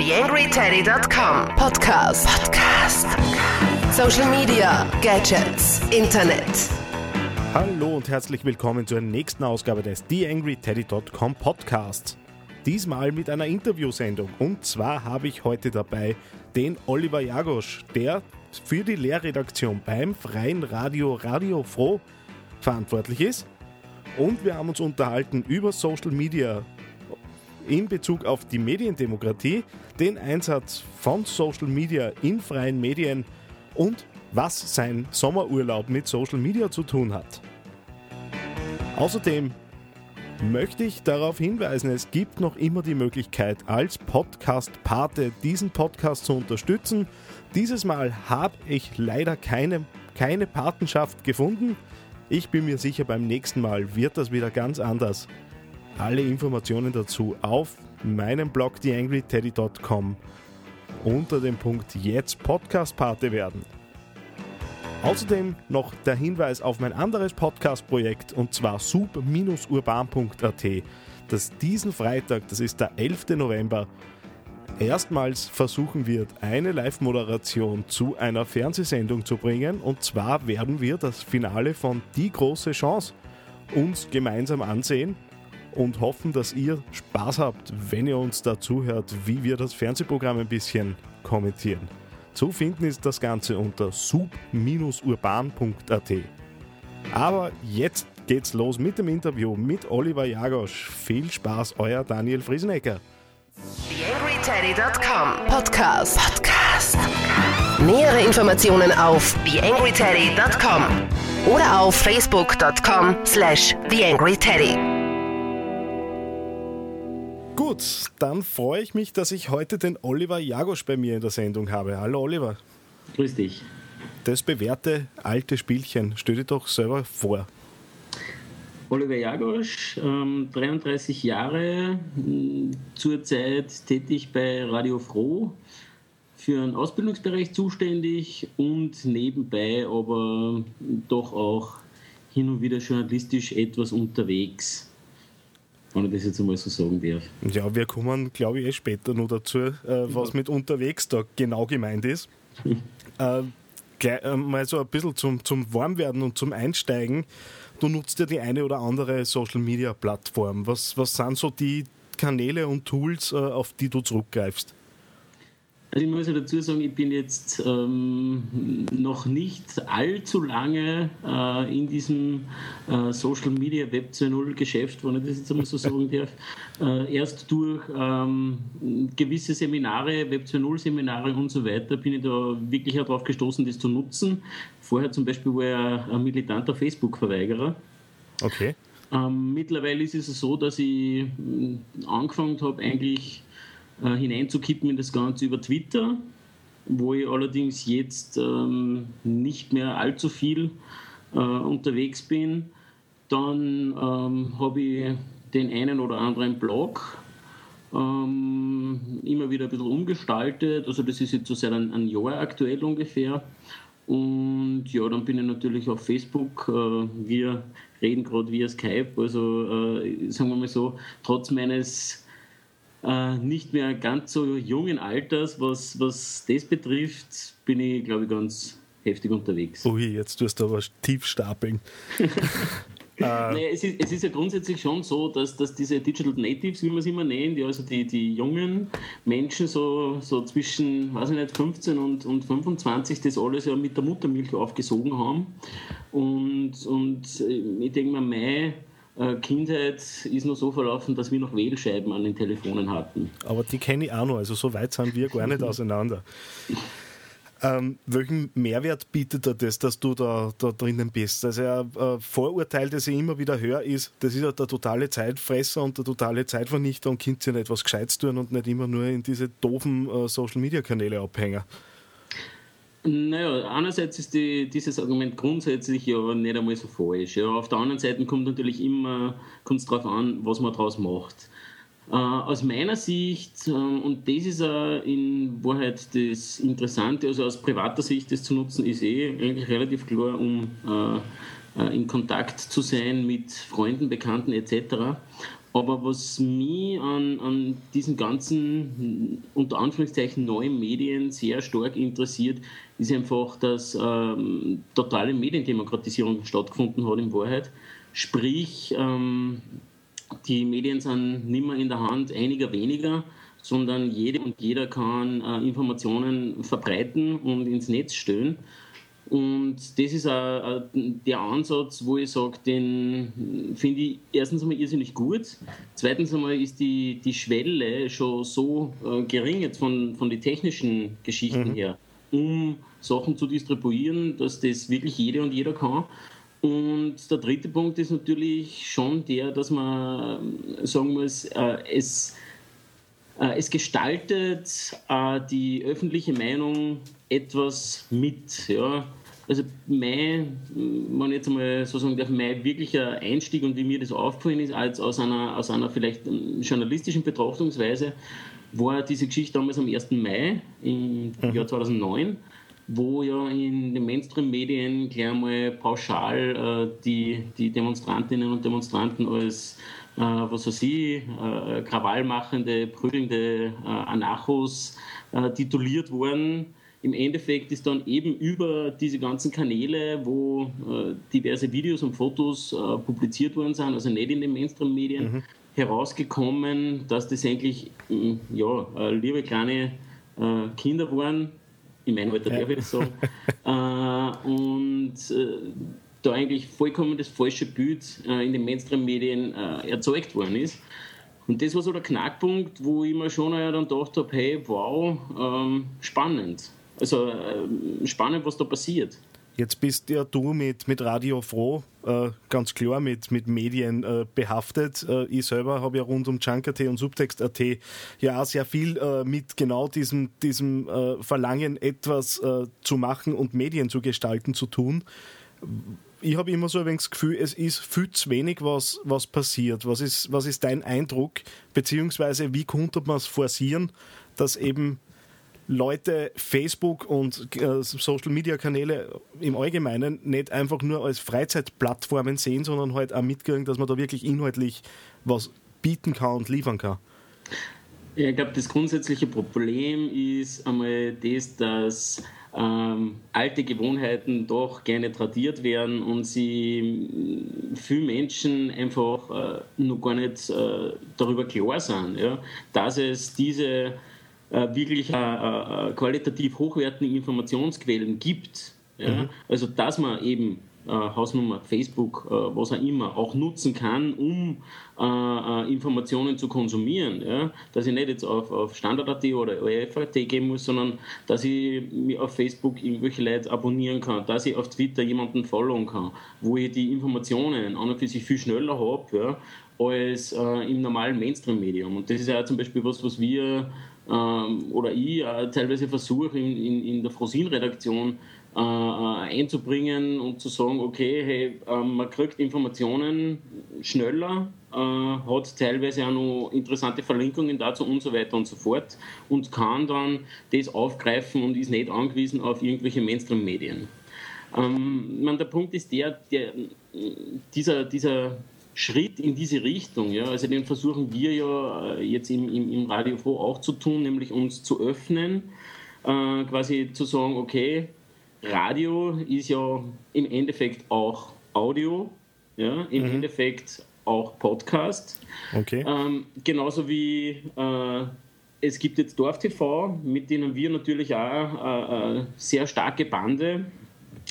TheAngryTeddy.com Podcast. Podcast. Social Media, Gadgets, Internet. Hallo und herzlich willkommen zur nächsten Ausgabe des TheAngryTeddy.com Podcasts. Diesmal mit einer Interviewsendung. Und zwar habe ich heute dabei den Oliver Jagosch, der für die Lehrredaktion beim Freien Radio Radio Froh verantwortlich ist. Und wir haben uns unterhalten über Social Media in Bezug auf die Mediendemokratie, den Einsatz von Social Media in freien Medien und was sein Sommerurlaub mit Social Media zu tun hat. Außerdem möchte ich darauf hinweisen, es gibt noch immer die Möglichkeit, als Podcast-Pate diesen Podcast zu unterstützen. Dieses Mal habe ich leider keine, keine Patenschaft gefunden. Ich bin mir sicher, beim nächsten Mal wird das wieder ganz anders. Alle Informationen dazu auf meinem Blog theangryteddy.com unter dem Punkt Jetzt Podcast-Pate werden. Außerdem noch der Hinweis auf mein anderes Podcast-Projekt und zwar sub-urban.at, das diesen Freitag, das ist der 11. November, erstmals versuchen wird, eine Live-Moderation zu einer Fernsehsendung zu bringen. Und zwar werden wir das Finale von Die große Chance uns gemeinsam ansehen und hoffen, dass ihr Spaß habt, wenn ihr uns dazu hört, wie wir das Fernsehprogramm ein bisschen kommentieren. Zu finden ist das Ganze unter sub-urban.at. Aber jetzt geht's los mit dem Interview mit Oliver Jagosch. Viel Spaß, euer Daniel Friesenecker. TheAngryTeddy.com Podcast. Podcast. Nähere Informationen auf TheAngryTeddy.com oder auf Facebook.com slash TheAngryTeddy. Gut, dann freue ich mich, dass ich heute den Oliver Jagosch bei mir in der Sendung habe. Hallo Oliver. Grüß dich. Das bewährte alte Spielchen, stell dir doch selber vor. Oliver Jagosch, ähm, 33 Jahre, mh, zurzeit tätig bei Radio Froh, für einen Ausbildungsbereich zuständig und nebenbei aber doch auch hin und wieder journalistisch etwas unterwegs. Wenn ich das jetzt einmal so sagen darf. Ja, wir kommen, glaube ich, eh später noch dazu, äh, was mit unterwegs da genau gemeint ist. äh, gleich, äh, mal so ein bisschen zum, zum Warmwerden und zum Einsteigen. Du nutzt ja die eine oder andere Social Media Plattform. Was, was sind so die Kanäle und Tools, äh, auf die du zurückgreifst? Also ich muss ja dazu sagen, ich bin jetzt ähm, noch nicht allzu lange äh, in diesem äh, Social Media Web 2.0 Geschäft, wenn ich das jetzt einmal so sagen darf. Äh, erst durch ähm, gewisse Seminare, Web 2.0 Seminare und so weiter bin ich da wirklich darauf gestoßen, das zu nutzen. Vorher zum Beispiel war ich ein militanter Facebook-Verweigerer. Okay. Ähm, mittlerweile ist es so, dass ich angefangen habe, eigentlich äh, hineinzukippen in das Ganze über Twitter, wo ich allerdings jetzt ähm, nicht mehr allzu viel äh, unterwegs bin. Dann ähm, habe ich den einen oder anderen Blog ähm, immer wieder ein bisschen umgestaltet. Also das ist jetzt so seit einem, Jahr aktuell ungefähr. Und ja, dann bin ich natürlich auf Facebook. Äh, wir reden gerade via Skype. Also äh, sagen wir mal so, trotz meines äh, nicht mehr ganz so jungen Alters, was, was das betrifft, bin ich, glaube ich, ganz heftig unterwegs. Ui, jetzt tust du aber tief stapeln. naja, es, ist, es ist ja grundsätzlich schon so, dass, dass diese Digital Natives, wie man sie immer nennt, die, also die, die jungen Menschen so, so zwischen, weiß ich nicht, 15 und, und 25 das alles ja mit der Muttermilch aufgesogen haben. Und, und ich denke mal, meine Kindheit ist nur so verlaufen, dass wir noch Wählscheiben an den Telefonen hatten. Aber die kenne ich auch noch, also so weit sind wir gar nicht auseinander. Ähm, welchen Mehrwert bietet dir das, dass du da, da drinnen bist? Also ein äh, Vorurteil, das ich immer wieder höre, ist, das ist ja der totale Zeitfresser und der totale Zeitvernichter und könnt ihr nicht was Gescheites tun und nicht immer nur in diese doofen äh, Social-Media-Kanäle abhängen. Naja, einerseits ist die, dieses Argument grundsätzlich ja nicht einmal so falsch. Ja. Auf der anderen Seite kommt natürlich immer kommt es darauf an, was man daraus macht. Äh, aus meiner Sicht, äh, und das ist äh, in Wahrheit das Interessante, also aus privater Sicht das zu nutzen, ist eh eigentlich relativ klar, um äh, in Kontakt zu sein mit Freunden, Bekannten etc. Aber was mich an, an diesen ganzen, unter Anführungszeichen, neuen Medien sehr stark interessiert, ist einfach, dass ähm, totale Mediendemokratisierung stattgefunden hat in Wahrheit. Sprich, ähm, die Medien sind nicht mehr in der Hand einiger weniger, sondern jede und jeder kann äh, Informationen verbreiten und ins Netz stellen. Und das ist auch der Ansatz, wo ich sage, den finde ich erstens einmal irrsinnig gut. Zweitens einmal ist die, die Schwelle schon so äh, gering jetzt von, von den technischen Geschichten mhm. her, um Sachen zu distribuieren, dass das wirklich jede und jeder kann. Und der dritte Punkt ist natürlich schon der, dass man sagen muss, äh, es, äh, es gestaltet äh, die öffentliche Meinung etwas mit. Ja also mein, wenn jetzt einmal so sagen darf, mein wirklicher Einstieg und wie mir das aufgefallen ist, als aus einer, aus einer vielleicht journalistischen Betrachtungsweise, war diese Geschichte damals am 1. Mai im mhm. Jahr 2009 wo ja in den Mainstream-Medien gleich mal pauschal äh, die, die Demonstrantinnen und Demonstranten als, äh, was weiß ich, äh, krawallmachende, prügelnde äh, Anarchos äh, tituliert wurden im Endeffekt ist dann eben über diese ganzen Kanäle, wo äh, diverse Videos und Fotos äh, publiziert worden sind, also nicht in den Mainstream-Medien, mhm. herausgekommen, dass das eigentlich äh, ja, äh, liebe kleine äh, Kinder waren, in meinem Alter darf ich das sagen, äh, und da eigentlich vollkommen das falsche Bild in den Mainstream-Medien erzeugt worden ist. Und das war so der Knackpunkt, wo ich mir schon dann gedacht habe, hey, wow, ähm, spannend. Also äh, spannend, was da passiert. Jetzt bist ja du mit, mit Radio Froh äh, ganz klar mit, mit Medien äh, behaftet. Äh, ich selber habe ja rund um Junker.at und Subtext.at ja auch sehr viel äh, mit genau diesem, diesem äh, Verlangen, etwas zu machen und Medien zu gestalten, zu tun. Ich habe immer so ein wenig das Gefühl, es ist viel zu wenig, was, was passiert. Was ist, was ist dein Eindruck? Beziehungsweise, wie konnte man es forcieren, dass eben Leute Facebook und äh, Social Media Kanäle im Allgemeinen nicht einfach nur als Freizeitplattformen sehen, sondern halt auch mitkriegen, dass man da wirklich inhaltlich was bieten kann und liefern kann. Ja, ich glaube, das grundsätzliche Problem ist einmal das, dass ähm, alte Gewohnheiten doch gerne tradiert werden und sie viele Menschen einfach äh, noch gar nicht äh, darüber klar sind, ja, dass es diese wirklich äh, äh, qualitativ hochwertigen Informationsquellen gibt. Ja? Mhm. Also dass man eben äh, Hausnummer, Facebook, äh, was auch immer, auch nutzen kann, um äh, Informationen zu konsumieren. Ja? Dass ich nicht jetzt auf, auf Standard.at oder ORF.at gehen muss, sondern dass ich mir auf Facebook irgendwelche Leute abonnieren kann, dass ich auf Twitter jemanden followen kann, wo ich die Informationen an und für sich viel schneller habe ja, als im normalen Mainstream-Medium. Und das ist ja zum Beispiel was, was wir ähm, oder ich äh, teilweise versuche in, in, in der Frosin-Redaktion äh, äh, einzubringen und zu sagen, okay, hey, äh, man kriegt Informationen schneller, äh, hat teilweise auch noch interessante Verlinkungen dazu und so weiter und so fort und kann dann das aufgreifen und ist nicht angewiesen auf irgendwelche Mainstream-Medien. Ähm, der Punkt ist der, der dieser, dieser Schritt in diese Richtung. Ja? Also den versuchen wir ja äh, jetzt im, im, im Radio Froh auch zu tun, nämlich uns zu öffnen, äh, quasi zu sagen, okay, Radio ist ja im Endeffekt auch Audio, ja? im mhm. Endeffekt auch Podcast. Okay. Ähm, genauso wie äh, es gibt jetzt Dorf TV, mit denen wir natürlich auch äh, äh sehr starke Bande,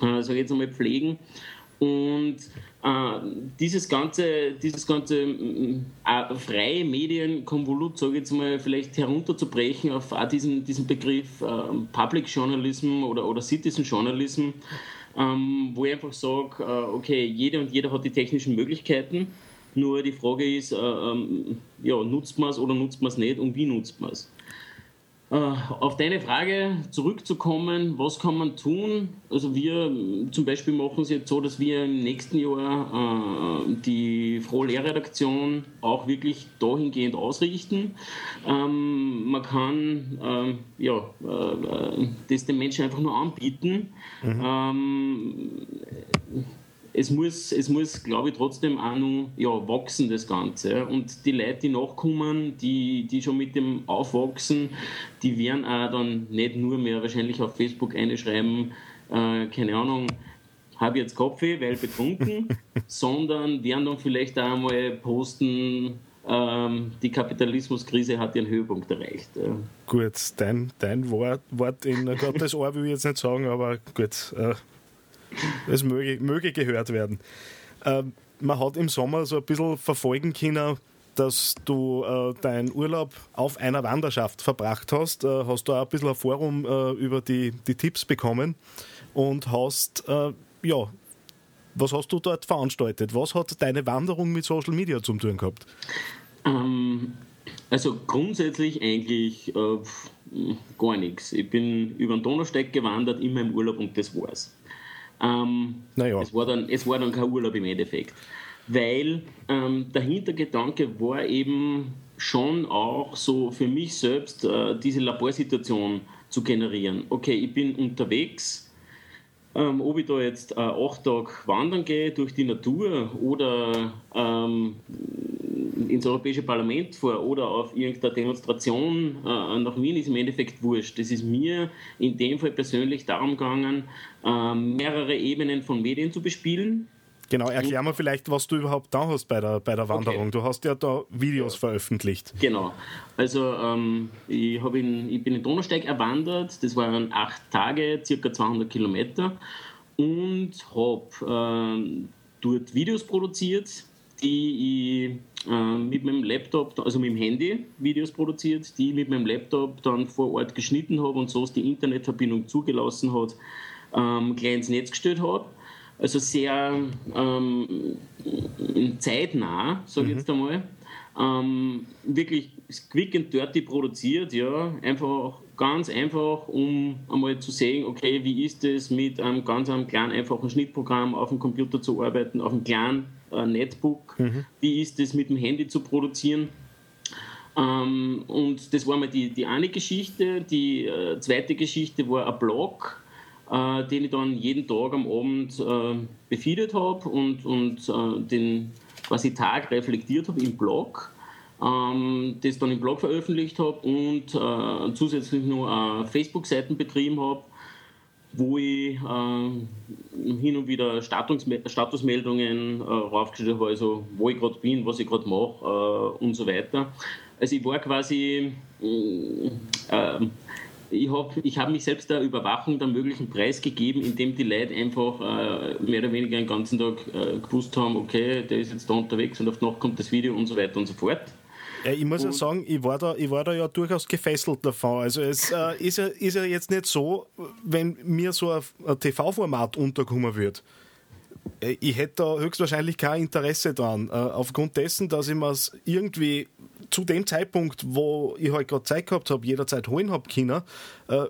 äh, sage jetzt einmal, pflegen. Und äh, dieses ganze, dieses ganze äh, freie Medienkonvolut, sage ich jetzt mal, vielleicht herunterzubrechen auf diesen, diesen Begriff äh, Public Journalism oder, oder Citizen Journalism, ähm, wo ich einfach sage, äh, okay, jeder und jeder hat die technischen Möglichkeiten, nur die Frage ist, äh, ähm, ja, nutzt man es oder nutzt man es nicht und wie nutzt man es? Äh, auf deine Frage zurückzukommen, was kann man tun? Also wir zum Beispiel machen es jetzt so, dass wir im nächsten Jahr äh, die Froh-Lehrredaktion auch wirklich dahingehend ausrichten. Ähm, man kann ähm, ja, äh, das den Menschen einfach nur anbieten. Mhm. Ähm, es muss, es muss glaube ich, trotzdem auch noch ja, wachsen, das Ganze. Und die Leute, die nachkommen, die, die schon mit dem aufwachsen, die werden auch dann nicht nur mehr wahrscheinlich auf Facebook einschreiben, äh, keine Ahnung, habe jetzt Kaffee, weil betrunken, sondern werden dann vielleicht auch einmal posten, ähm, die Kapitalismuskrise hat ihren Höhepunkt erreicht. Ja. Gut, dein, dein Wort, Wort in Gottes Ohr will ich jetzt nicht sagen, aber gut, äh, es möge, möge gehört werden. Ähm, man hat im Sommer so ein bisschen verfolgen können, dass du äh, deinen Urlaub auf einer Wanderschaft verbracht hast. Äh, hast du auch ein bisschen ein Forum äh, über die, die Tipps bekommen und hast, äh, ja, was hast du dort veranstaltet? Was hat deine Wanderung mit Social Media zu tun gehabt? Ähm, also grundsätzlich eigentlich äh, gar nichts. Ich bin über den Donausteig gewandert in meinem Urlaub und das war's. Ähm, naja. es, war dann, es war dann kein Urlaub im Endeffekt. Weil ähm, der Hintergedanke war eben schon auch so für mich selbst äh, diese Laborsituation zu generieren. Okay, ich bin unterwegs, ähm, ob ich da jetzt äh, acht Tage wandern gehe durch die Natur oder ähm, ins Europäische Parlament fahre oder auf irgendeine Demonstration äh, nach Wien, ist im Endeffekt wurscht. Das ist mir in dem Fall persönlich darum gegangen, äh, mehrere Ebenen von Medien zu bespielen. Genau, erklär mal vielleicht, was du überhaupt da hast bei der, bei der Wanderung. Okay. Du hast ja da Videos ja. veröffentlicht. Genau. Also ähm, ich, in, ich bin in Donausteig erwandert, das waren acht Tage, circa 200 Kilometer und habe äh, dort Videos produziert, die ich äh, mit meinem Laptop, also mit dem Handy Videos produziert, die ich mit meinem Laptop dann vor Ort geschnitten habe und so es die Internetverbindung zugelassen hat, ähm, gleich ins Netz gestellt habe also sehr ähm, zeitnah, sage ich mhm. jetzt einmal. Ähm, wirklich quick and dirty produziert, ja, einfach ganz einfach, um einmal zu sehen, okay, wie ist es mit einem ganz einem kleinen, einfachen Schnittprogramm auf dem Computer zu arbeiten, auf einem kleinen äh, Netbook, mhm. wie ist es mit dem Handy zu produzieren. Ähm, und das war mal die, die eine Geschichte. Die äh, zweite Geschichte war ein Blog, äh, den ich dann jeden Tag am Abend äh, befeedet habe und, und äh, den quasi Tag reflektiert habe im Blog. Ähm, das dann im Blog veröffentlicht habe und äh, zusätzlich nur Facebook-Seiten betrieben habe, wo ich äh, hin und wieder Status, Statusmeldungen äh, raufgestellt habe, also wo ich gerade bin, was ich gerade mache äh, und so weiter. Also ich war quasi äh, ich habe ich hab mich selbst der Überwachung der möglichen Preis gegeben, indem die Leute einfach äh, mehr oder weniger den ganzen Tag äh, gewusst haben, okay, der ist jetzt da unterwegs und auf Nacht kommt das Video und so weiter und so fort. Ja, ich muss ja sagen, ich war, da, ich war da ja durchaus gefesselt davon. Also es äh, ist, ja, ist ja jetzt nicht so, wenn mir so ein, ein TV-Format unterkommen wird. Äh, ich hätte da höchstwahrscheinlich kein Interesse dran. Äh, aufgrund dessen, dass ich mir es irgendwie zu dem Zeitpunkt, wo ich halt gerade Zeit gehabt habe, jederzeit holen habe können, äh,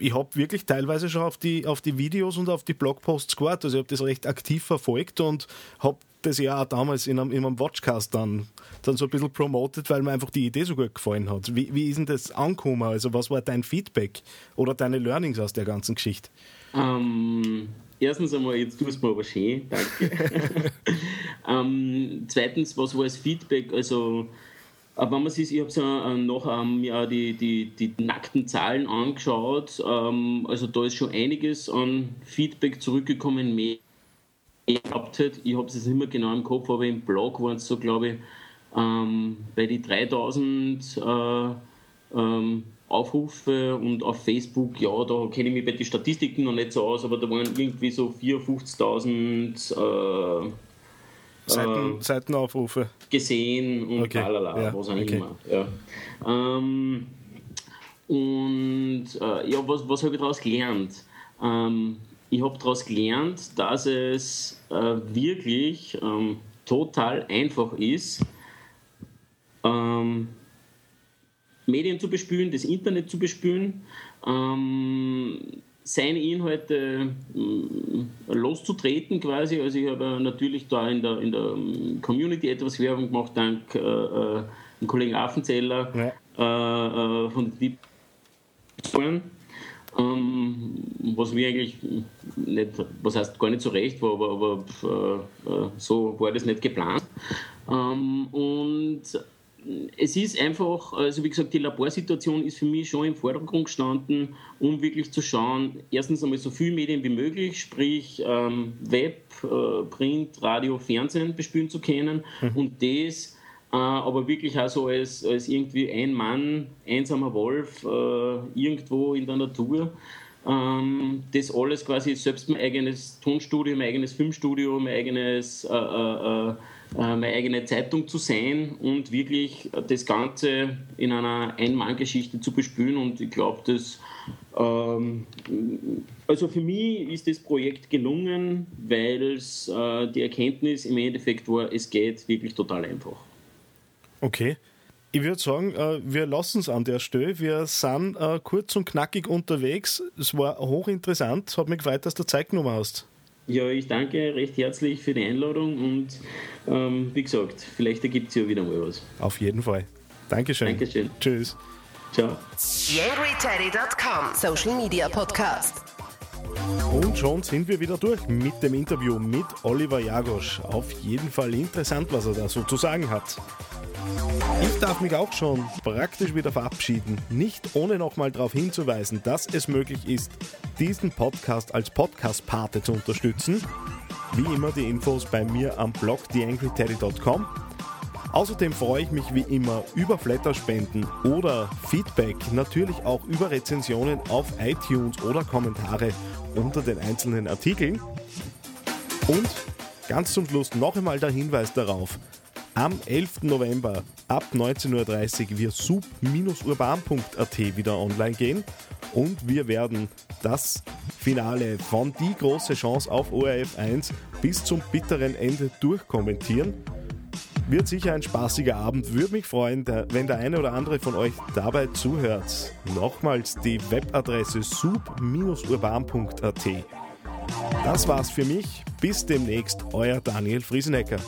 ich habe wirklich teilweise schon auf die, auf die Videos und auf die Blogposts gewartet. Also ich habe das recht aktiv verfolgt und habe das ja auch damals in einem, in einem Watchcast dann, dann so ein bisschen promotet, weil mir einfach die Idee so gut gefallen hat. Wie, wie ist denn das angekommen? Also was war dein Feedback oder deine Learnings aus der ganzen Geschichte? Ähm, erstens einmal, jetzt tust du mir aber schön, danke. ähm, zweitens, was war das Feedback? Also aber wenn man sich, ich habe so äh, noch ähm, ja, die, die, die nackten Zahlen angeschaut, ähm, also da ist schon einiges an Feedback zurückgekommen, mehr gehabt hat. Ich habe es jetzt nicht mehr genau im Kopf, aber im Blog waren es so, glaube ich, ähm, bei die 3000 äh, ähm, Aufrufe und auf Facebook, ja, da kenne ich mich bei den Statistiken noch nicht so aus, aber da waren irgendwie so 54.000 äh, Seiten, äh, Seitenaufrufe. Gesehen und okay. lalala, ja, was auch okay. immer. Ja. Ähm, und äh, ja, was, was habe ich daraus gelernt? Ähm, ich habe daraus gelernt, dass es äh, wirklich ähm, total einfach ist, ähm, Medien zu bespülen, das Internet zu bespülen. Ähm, seine Inhalte äh, loszutreten quasi. Also ich habe natürlich da in der, in der ähm, Community etwas Werbung gemacht, dank äh, äh, dem Kollegen Affenzeller ja. äh, äh von Deep ähm, was mir eigentlich nicht, was heißt gar nicht so recht war, aber, aber äh, so war das nicht geplant. Ähm, und es ist einfach, also wie gesagt, die Laborsituation ist für mich schon im Vordergrund gestanden, um wirklich zu schauen, erstens einmal so viele Medien wie möglich, sprich ähm, Web, äh, Print, Radio, Fernsehen bespielen zu können mhm. und das äh, aber wirklich auch so als, als irgendwie ein Mann, einsamer Wolf äh, irgendwo in der Natur. Ähm, das alles quasi selbst mein eigenes Tonstudio, mein eigenes Filmstudio, mein eigenes, äh, äh, äh, meine eigene Zeitung zu sein und wirklich das Ganze in einer Ein-Mann-Geschichte zu bespielen. Und ich glaube, dass ähm, also für mich ist das Projekt gelungen, weil es äh, die Erkenntnis im Endeffekt war, es geht wirklich total einfach. Okay. Ich würde sagen, äh, wir lassen es an der Stelle. Wir sind äh, kurz und knackig unterwegs. Es war hochinteressant. Es hat mich gefreut, dass du Zeit genommen hast. Ja, ich danke recht herzlich für die Einladung und ähm, wie gesagt, vielleicht ergibt es ja wieder mal was. Auf jeden Fall. Dankeschön. Dankeschön. Tschüss. Ciao. YangryTeddy.com Social Media Podcast. Und schon sind wir wieder durch mit dem Interview mit Oliver Jagosch. Auf jeden Fall interessant, was er da so zu sagen hat. Ich darf mich auch schon praktisch wieder verabschieden, nicht ohne nochmal darauf hinzuweisen, dass es möglich ist, diesen Podcast als Podcast-Pate zu unterstützen. Wie immer die Infos bei mir am Blog theangryteddy.com. Außerdem freue ich mich wie immer über Flatterspenden oder Feedback, natürlich auch über Rezensionen auf iTunes oder Kommentare unter den einzelnen Artikeln. Und ganz zum Schluss noch einmal der Hinweis darauf, am 11. November ab 19.30 Uhr wird sub-urban.at wieder online gehen und wir werden das Finale von Die große Chance auf ORF 1 bis zum bitteren Ende durchkommentieren. Wird sicher ein spaßiger Abend. Würde mich freuen, wenn der eine oder andere von euch dabei zuhört. Nochmals die Webadresse sub-urban.at. Das war's für mich. Bis demnächst, euer Daniel Friesenecker.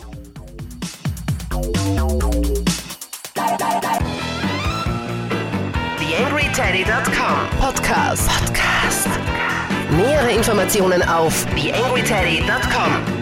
TheAngryTeddy.com Podcast. Podcast. Nähere Informationen auf TheAngryTeddy.com